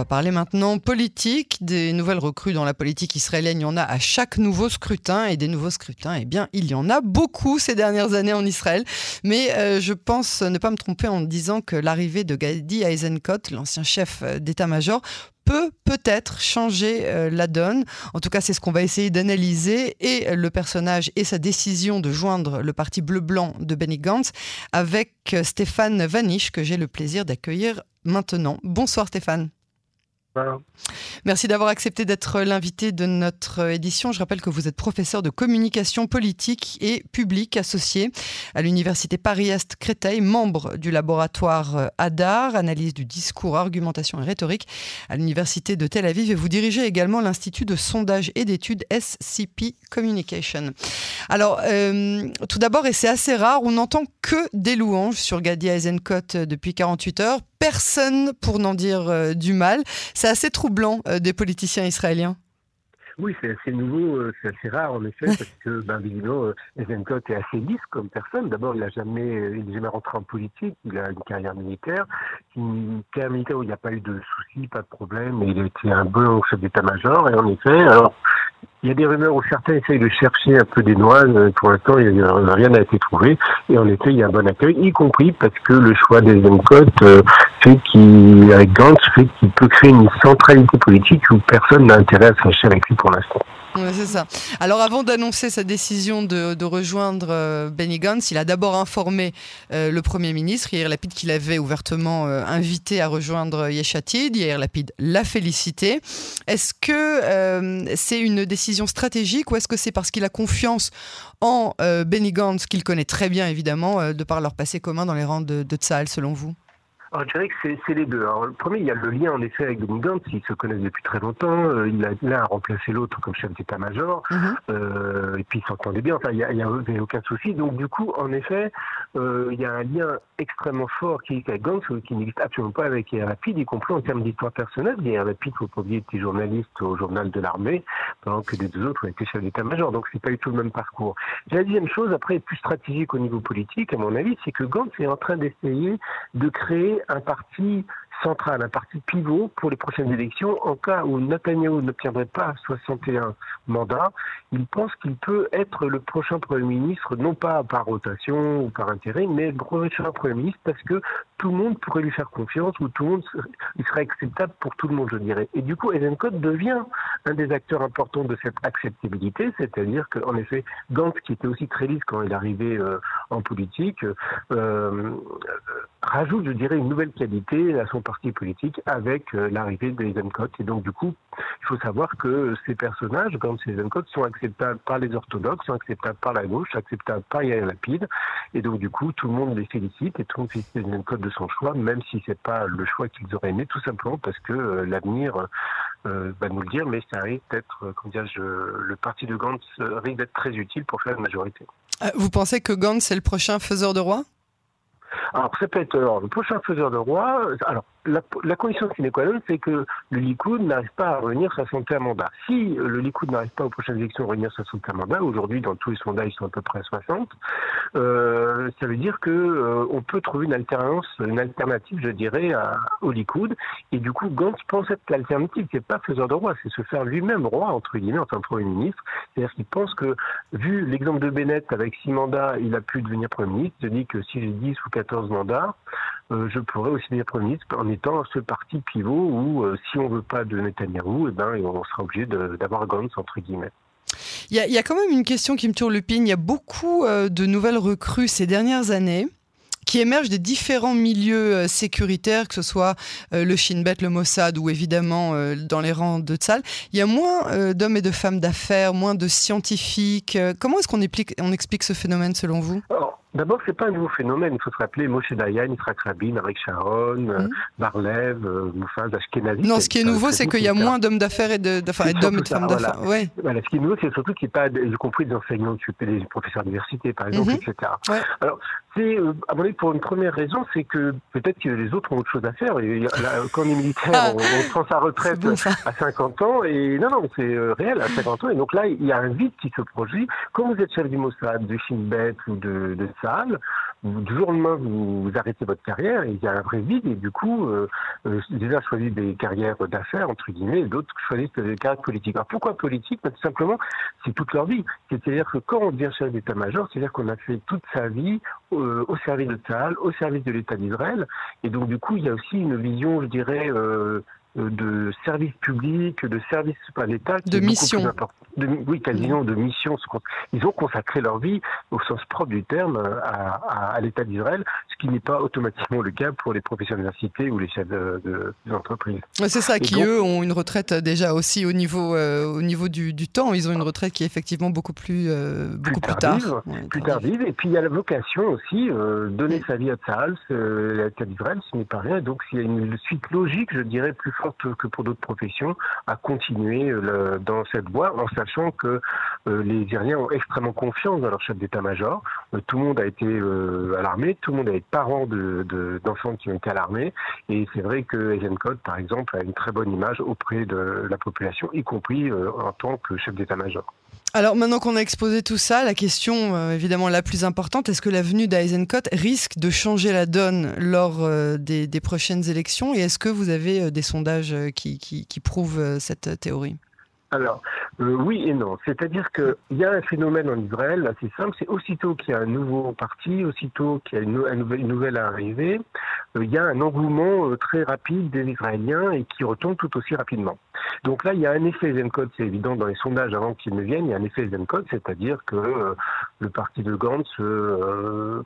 va parler maintenant politique, des nouvelles recrues dans la politique israélienne. Il y en a à chaque nouveau scrutin et des nouveaux scrutins, eh bien, il y en a beaucoup ces dernières années en Israël. Mais euh, je pense ne pas me tromper en disant que l'arrivée de Gadi Eisenkot, l'ancien chef euh, d'état-major, peut peut-être changer euh, la donne. En tout cas, c'est ce qu'on va essayer d'analyser et le personnage et sa décision de joindre le parti bleu-blanc de Benny Gantz avec Stéphane Vanish que j'ai le plaisir d'accueillir maintenant. Bonsoir Stéphane. Merci d'avoir accepté d'être l'invité de notre édition. Je rappelle que vous êtes professeur de communication politique et publique associé à l'Université Paris-Est Créteil, membre du laboratoire ADAR, analyse du discours, argumentation et rhétorique à l'Université de Tel Aviv. Et vous dirigez également l'Institut de sondage et d'études SCP Communication. Alors, euh, tout d'abord, et c'est assez rare, on n'entend que des louanges sur Gadi Eisenkot depuis 48 heures personne pour n'en dire euh, du mal. C'est assez troublant euh, des politiciens israéliens. Oui, c'est assez nouveau, euh, c'est assez rare en effet, parce que ben, visiblement, Eisenkot est assez lisse comme personne. D'abord, il n'a jamais, il jamais rentré en politique, il a une carrière militaire, une carrière militaire où il n'y a pas eu de soucis, pas de problème, et il a été un bon chef d'état-major, et en effet, alors il y a des rumeurs où certains essayent de chercher un peu des noix. Pour l'instant, rien n'a été trouvé. Et en effet, il y a un bon accueil, y compris parce que le choix des Zemcotes euh, fait qu'il, avec Gantz, fait qu'il peut créer une centralité politique où personne n'a intérêt à se avec lui pour l'instant c'est ça. Alors avant d'annoncer sa décision de, rejoindre euh, Benny Gantz, il a d'abord informé euh, le Premier ministre, Yair Lapid, qu'il avait ouvertement euh, invité à rejoindre Yeshatid. Yair Lapid l'a félicité. Est-ce que c'est une décision stratégique ou est-ce que c'est parce qu'il a confiance en Benny Gantz, qu'il connaît très bien évidemment, de par leur passé commun dans les rangs de, de Tzahal, selon vous? Alors, je dirais que c'est les deux. Alors, le premier, il y a le lien en effet avec Benny Gantz, ils se connaissent depuis très longtemps. Euh, il a l'un a remplacé l'autre comme chef d'état-major, mhm. euh, et puis ils s'entendaient bien. Enfin, il n'y a, a, aucun souci. Donc, du coup, en effet, euh, il y a un lien extrêmement fort qui est avec Gantz, qui n'existe absolument pas avec Lapid, y compris en termes d'histoire personnelle. Lapid, faut pas oublier, était journaliste au journal de l'armée, pendant que les deux autres ont été chefs d'état-major. Donc, c'est pas du tout le même parcours. La deuxième chose, après, plus stratégique au niveau politique, à mon avis, c'est que Gantz est en train d'essayer de créer un parti central, un parti pivot pour les prochaines élections. En cas où Netanyahu n'obtiendrait pas 61 mandats, il pense qu'il peut être le prochain Premier ministre, non pas par rotation ou par intérêt, mais le prochain Premier ministre parce que tout le monde pourrait lui faire confiance ou tout le monde il serait acceptable pour tout le monde, je dirais. Et du coup, Eisenkot devient un des acteurs importants de cette acceptabilité, c'est-à-dire qu'en effet, Gantz, qui était aussi très lisse quand il arrivait euh, en politique, euh, rajoute, je dirais, une nouvelle qualité à son parti politique avec euh, l'arrivée de Eisenkot. Et donc, du coup, il faut savoir que ces personnages, comme ces Eisenkot, sont acceptables par les orthodoxes, sont acceptables par la gauche, acceptables par Yair Lapid. Et donc, du coup, tout le monde les félicite et tout le monde félicite Eisenkot de son choix, même si c'est pas le choix qu'ils auraient aimé, tout simplement parce que euh, l'avenir euh, va nous le dire, mais ça arrive d'être, comment dire, le parti de Gantz risque d'être très utile pour faire la majorité. Vous pensez que Gantz est le prochain faiseur de roi? Alors, ça peut être le prochain faiseur de roi. Alors, la, la, condition sine qua non, c'est que le Likoud n'arrive pas à revenir 61 mandats. Si le Likoud n'arrive pas aux prochaines élections à revenir 61 mandats, aujourd'hui dans tous les sondages ils sont à peu près à 60, euh, ça veut dire que euh, on peut trouver une alternance, une alternative, je dirais, à, au Likoud. Et du coup, Gantz pense être l'alternative, c'est pas faiseur de roi, c'est se faire lui-même roi entre guillemets en tant que premier ministre. C'est-à-dire qu'il pense que, vu l'exemple de Bennett avec 6 mandats, il a pu devenir premier ministre. Il dit que si j'ai 10 ou 14 mandats, euh, je pourrais aussi devenir Premier ministre en étant ce parti pivot où, euh, si on ne veut pas de Netanyahou, eh ben, on sera obligé d'avoir Gantz, entre guillemets. Il y, a, quand même une question qui me turlupine. Il y a beaucoup euh, de nouvelles recrues ces dernières années qui émergent des différents milieux sécuritaires, que ce soit le Shin Bet, le Mossad ou évidemment dans les rangs de Tzal. Il y a moins d'hommes et de femmes d'affaires, moins de scientifiques. comment est-ce qu'on explique, on explique ce phénomène selon vous? D'abord, c'est pas un nouveau phénomène. Il faut se rappeler Moshe Dayan, Yitzhak Rabin, Arik Sharon, mmh. Barlev, euh, Moufaz, Ashkenazi. Non, ce qui est nouveau, c'est qu'il y a moins d'hommes d'affaires et d'hommes et de femmes d'affaires. Ouais. Voilà, ce qui est nouveau, c'est surtout qu'il n'y a pas, y compris des enseignants, des professeurs d'université, par exemple, mmh. etc. Ouais. Alors, c'est, euh, à mon avis, pour une première raison, c'est que peut-être que les autres ont autre chose à faire. Et, quand on est militaire, ah. on, prend sa retraite à 50 ans. Et non, non, c'est euh, réel, à 50 ans. Et donc là, il y a un vide qui se produit. Quand vous êtes chef du Mossad, du Shin Bet ou de, de Saal, du jour au lendemain, vous, arrêtez votre carrière et il y a un vrai vide. Et du coup, euh, euh, choisissent des carrières d'affaires, entre guillemets, et d'autres choisissent des carrières politiques. Alors pourquoi politique? Tout simplement, c'est toute leur vie. C'est-à-dire que quand on devient chef d'état-major, c'est-à-dire qu'on a fait toute sa vie euh, au service de Tsahal, au service de l'État d'Israël. Et donc, du coup, il y a aussi une vision, je dirais, euh, de service public, de service à l'État. De mission. De, oui, quasiment de mission. Ils ont consacré leur vie, au sens propre du terme, à, à, l'État d'Israël, ce qui n'est pas automatiquement le cas pour les professeurs d'université ou les chefs d'entreprise. De, c'est ça, qui eux ont une retraite déjà aussi au niveau, euh, au niveau du, du, temps. Ils ont une retraite qui est effectivement beaucoup plus, euh, beaucoup plus, tard. plus tardive. Et puis il y a la vocation aussi, donner sa vie à Tzahal, l'État d'Israël, ce n'est pas rien. Donc il y a une suite logique, je dirais, plus que pour d'autres professions, à continuer euh, dans cette voie, en sachant que euh, les Iriens ont extrêmement confiance dans leur chef d'état-major. Euh, tout le monde a été à l'armée, tout le monde a été parent d'enfants de, qui ont été à l'armée, et c'est vrai que Code, par exemple, a une très bonne image auprès de la population, y compris en tant que chef d'état-major. Alors maintenant qu'on a exposé tout ça, la question euh, évidemment la plus importante, est-ce que la venue d'Eisenkot risque de changer la donne lors euh, des, prochaines élections? Et est-ce que vous avez euh, des sondages qui, prouvent cette théorie? Alors, oui et non. C'est-à-dire qu'il y a un phénomène en Israël assez simple, c'est aussitôt qu'il y a un nouveau parti, aussitôt qu'il y a une, nouvelle, nouvelle arrivée, il y a un engouement très rapide des Israéliens et qui retombe tout aussi rapidement. Donc là, il y a un effet Zencode, c'est évident dans les sondages avant qu'ils ne viennent, il y a un effet Zencode, c'est-à-dire que le parti de Gantz euh,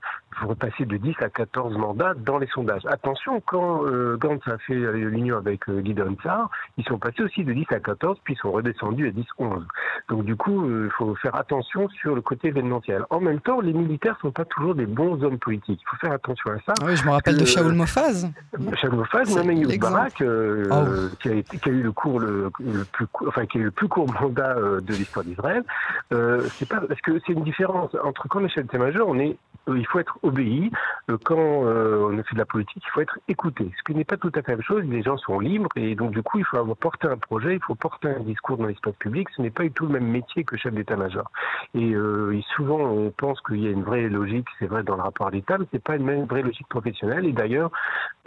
passer de 10 à 14 mandats dans les sondages. Attention, quand Gantz a fait l'union avec Gideon Sar, ils sont passés aussi de 10 à 14, puis ils sont redescendus descendu à 10-11. Donc du coup, euh, il faut faire attention sur le côté événementiel. En même temps, les militaires ne sont pas toujours des bons hommes politiques. Il faut faire attention à ça. Ah oui, je me rappelle de Shaoul Mofaz. Shaoul Mofaz, Barak, euh, a qui, a eu le cours le, plus, enfin qui eu le plus court mandat euh, de l'histoire d'Israël. c'est pas parce que c'est une différence entre quand on est chef d'état-major, on est, il faut être obéi. quand on fait de la politique, il faut être écouté. Ce qui n'est pas tout à fait la même chose. Les gens sont libres et donc du coup, il faut avoir porté un projet, il faut porter un discours dans l'espace public, ce n'est pas du tout le même métier que chef d'état-major. Et, euh, souvent, on pense qu'il y a une vraie logique, c'est vrai, dans le rapport à l'État, mais ce n'est pas une vraie logique professionnelle. Et d'ailleurs,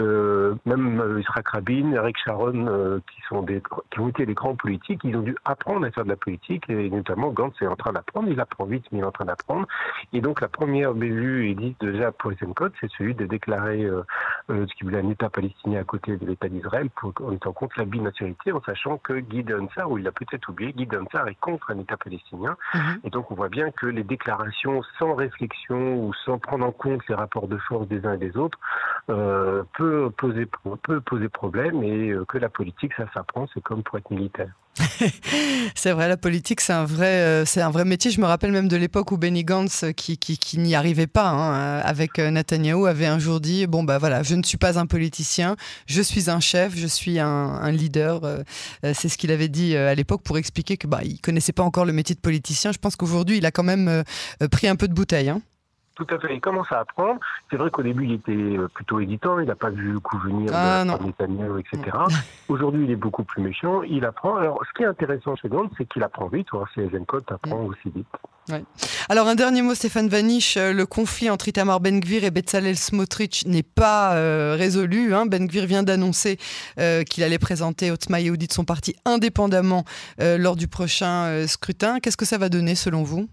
euh, même euh, Israël Rabin, Eric Sharon, qui, sont qui ont été des grands politiques, ils ont dû apprendre à faire de la politique, et notamment Gantz est en train d'apprendre, il apprend vite, mais il est en train d'apprendre. Et donc, la première bévue dit déjà pour les Code, c'est celui de déclarer ce qui voulait un État palestinien à côté de l'État d'Israël, en étant contre la binationalité, en sachant que Guy Donsar, où il a peut-être oublié, Guy Donsar est contre un État palestinien. Mhm. Et donc on voit bien que les déclarations sans réflexion ou sans prendre en compte les rapports de force des uns et des autres euh, peut, poser, peut poser problème et euh, que la politique, ça s'apprend, c'est comme pour être militaire. c'est vrai, la politique, c'est un vrai, euh, un vrai métier. Je me rappelle même de l'époque où Benny Gantz, qui, qui, n'y arrivait pas hein, avec Netanyahou, avait un jour dit bon bah voilà, je ne suis pas un politicien, je suis un chef, je suis un, leader. C'est ce qu'il avait dit à l'époque pour expliquer que bah il connaissait pas encore le métier de politicien. Je pense qu'aujourd'hui, il a quand même pris un peu de bouteille. Hein. Tout à fait. Il commence à apprendre. C'est vrai qu'au début, il était euh, plutôt éditant. Il n'a pas vu le coup venir ah, de etc. Aujourd'hui, il est beaucoup plus méchant. Il apprend. Alors, ce qui est intéressant chez Gantz, c'est qu'il apprend vite. Voir si Eisenkot apprend mm. aussi vite. Alors, un dernier mot, Stéphane Vanish. Euh, le conflit entre Itamar Ben-Gvir et Betzalel Smotrich n'est pas euh, résolu. Hein. Ben-Gvir vient d'annoncer qu'il allait présenter Otzma Yehudi de son parti indépendamment lors du prochain scrutin. Qu'est-ce que ça va donner selon vous?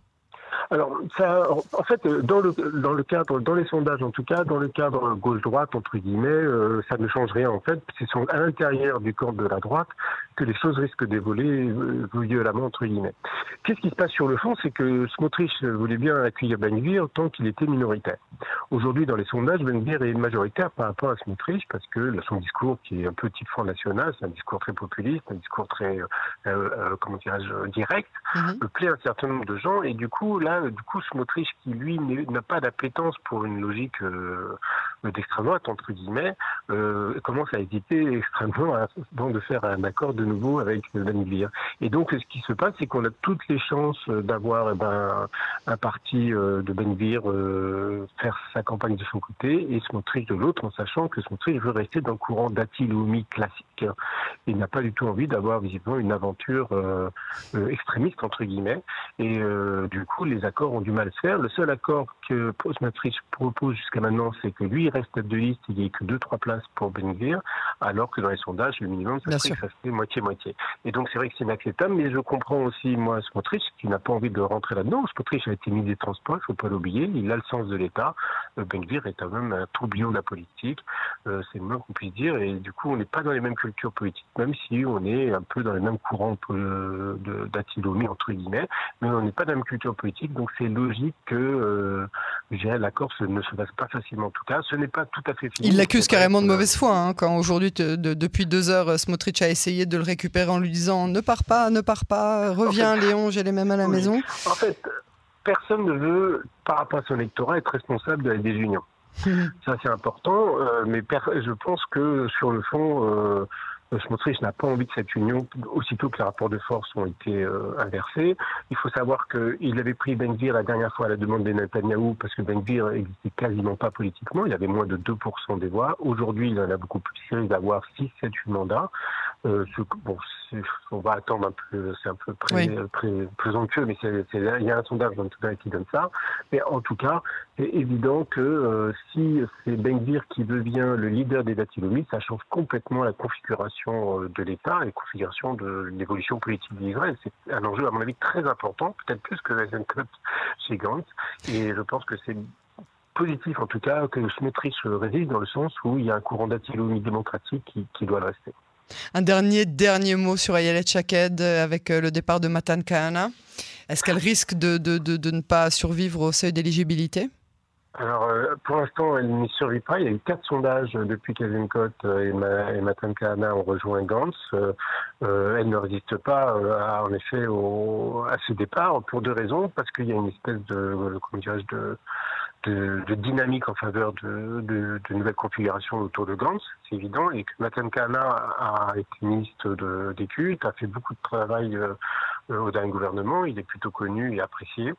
Alors, ça, en fait, dans le, dans le cadre, dans les sondages en tout cas, dans le cadre gauche-droite, entre guillemets, euh, ça ne change rien en fait. C'est à l'intérieur du camp de la droite que les choses risquent d'évoluer euh, violemment, entre guillemets. Qu'est-ce qui se passe sur le fond? C'est que Smotrich voulait bien accueillir Ben Gvir tant qu'il était minoritaire. Aujourd'hui, dans les sondages, Ben Gvir est majoritaire par rapport à Smotrich parce que son discours, qui est un peu type Front National, c'est un discours très populiste, un discours très, euh, euh, comment dirais-je, direct, mm plaît à un certain nombre de gens et du coup, là, du coup, Smotrich, qui lui n'a pas d'appétence pour une logique euh, d'extrême droite, entre guillemets, commence à hésiter extrêmement avant de faire un accord de nouveau avec Gvir. Et donc, ce qui se passe, c'est qu'on a toutes les chances d'avoir eh ben, un parti de Ben Gvir faire sa campagne de son côté et Smotrich de l'autre, en sachant que Smotrich veut rester dans le courant d'Atiloumi classique. Il n'a pas du tout envie d'avoir visiblement une aventure extrémiste, entre guillemets. Et du coup, les accords ont du mal à se faire. Le seul accord que Smotrich propose jusqu'à maintenant, c'est que lui, il reste tête de liste, il n'y a que 2-3 places pour Benvir, alors que dans les sondages, le minimum, ça serait ça fait moitié-moitié. Et donc, c'est vrai que c'est inacceptable, mais je comprends aussi, moi, Smotrich, qui n'a pas envie de rentrer là-dedans. Smotrich a été mis des transports, il ne faut pas l'oublier, il a le sens de l'État. Euh, Benvir est quand même un tourbillon de la politique, euh, c'est le moins qu'on puisse dire, et du coup, on n'est pas dans les mêmes cultures politiques, même si on est un peu dans les mêmes courants euh, d'Atilomi, entre guillemets, mais on n'est pas dans la même culture politique, donc c'est logique que euh, l'accord ne se passe pas facilement. En tout cas, ce n'est pas tout à fait fini. Il l'accuse carrément de mauvaise foi, hein, quand aujourd'hui, depuis deux heures, Smotrich a essayé de le récupérer en lui disant ne pars pas, ne pars pas, reviens Léon, j'ai les mêmes à la maison. En fait, personne ne veut, par rapport à son électorat, être responsable de la désunion. Ça, c'est important, euh, mais je pense que sur le fond, euh, Smotrich n'a pas envie de cette union aussitôt que les rapports de force ont été euh, inversés. Il faut savoir qu'il avait pris Benvir la dernière fois à la demande des Netanyahou parce que Benvir n'existait quasiment pas politiquement. Il avait moins de 2% des voix. Aujourd'hui, il en a beaucoup plus. Il d'avoir 6, 7, 8 mandats. Euh, bon, on va attendre un peu, c'est un peu pré, présomptueux, mais il y a un sondage dans tout cas qui donne ça. Mais en tout cas, c'est évident que euh, si c'est Benvir qui devient le leader des Datilomis, ça change complètement la configuration euh, de l'État et la configuration de l'évolution politique d'Israël. C'est un enjeu, à mon avis, très important, peut-être plus que la Club chez Gantz. Et je pense que c'est positif, en tout cas, que Smotrich résiste dans le sens où il y a un courant d'Atilomi démocratique qui, qui doit le rester. Un dernier, dernier mot sur Ayelet Chaked euh, avec euh, le départ de Matan Kahana. Est-ce qu'elle risque de, de, de, ne pas survivre au seuil d'éligibilité? Alors, euh, pour l'instant, elle n'y survit pas. Il y a eu quatre sondages depuis qu'Azim et, et Matan Kahana ont rejoint Gantz. elle ne résiste pas, en effet, à ce départ pour deux raisons. Parce qu'il y a une espèce de, comment dirais-je, de, de, dynamique en faveur de, de, de, nouvelles configurations autour de Gantz, c'est évident, et que Matan Kahana a été ministre des cultes, a fait beaucoup de travail euh, au dernier gouvernement, il est plutôt connu et apprécié.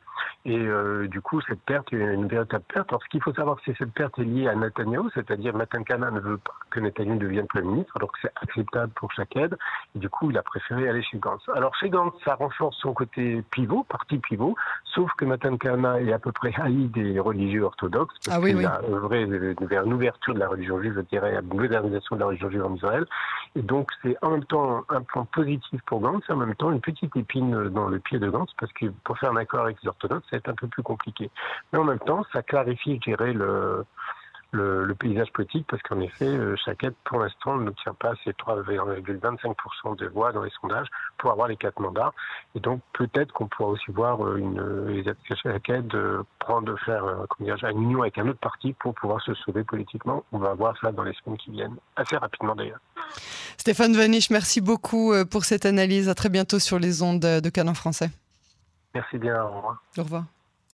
Et euh, du coup, cette perte est une véritable perte. Alors, ce qu'il faut savoir, c'est que cette perte est liée à Netanyahu, c'est-à-dire Matan Kana ne veut pas que Netanyahu devienne Premier ministre, alors que c'est acceptable pour chaque aide. Et du coup, il a préféré aller chez Gantz. Alors, chez Gantz, ça renforce son côté pivot, parti pivot, sauf que Matan Kana est à peu près haï des religieux orthodoxes, parce ah qu'il a œuvré vers une ouverture de la religion juive, je dirais, à une modernisation de la religion juive en Israël. Et donc, c'est en même temps un point positif pour Gantz, et en même temps une petite épine dans le pied de Gantz parce que pour faire un accord avec les orthodoxes, ça va être un peu plus compliqué. Mais en même temps, ça clarifie, je dirais, le, le, paysage politique parce qu'en effet, euh, Chaquette, pour l'instant, n'obtient pas ces 3,25% de voix dans les sondages pour avoir les quatre mandats. Et donc, peut-être qu'on pourra aussi voir euh, une Chaquette euh, prendre, faire dire, une union avec un autre parti pour pouvoir se sauver politiquement. On va voir ça dans les semaines qui viennent, assez rapidement d'ailleurs. Stéphane Vanish, merci beaucoup pour cette analyse. À très bientôt sur les ondes de Canon français. Merci bien. Au revoir. Au revoir.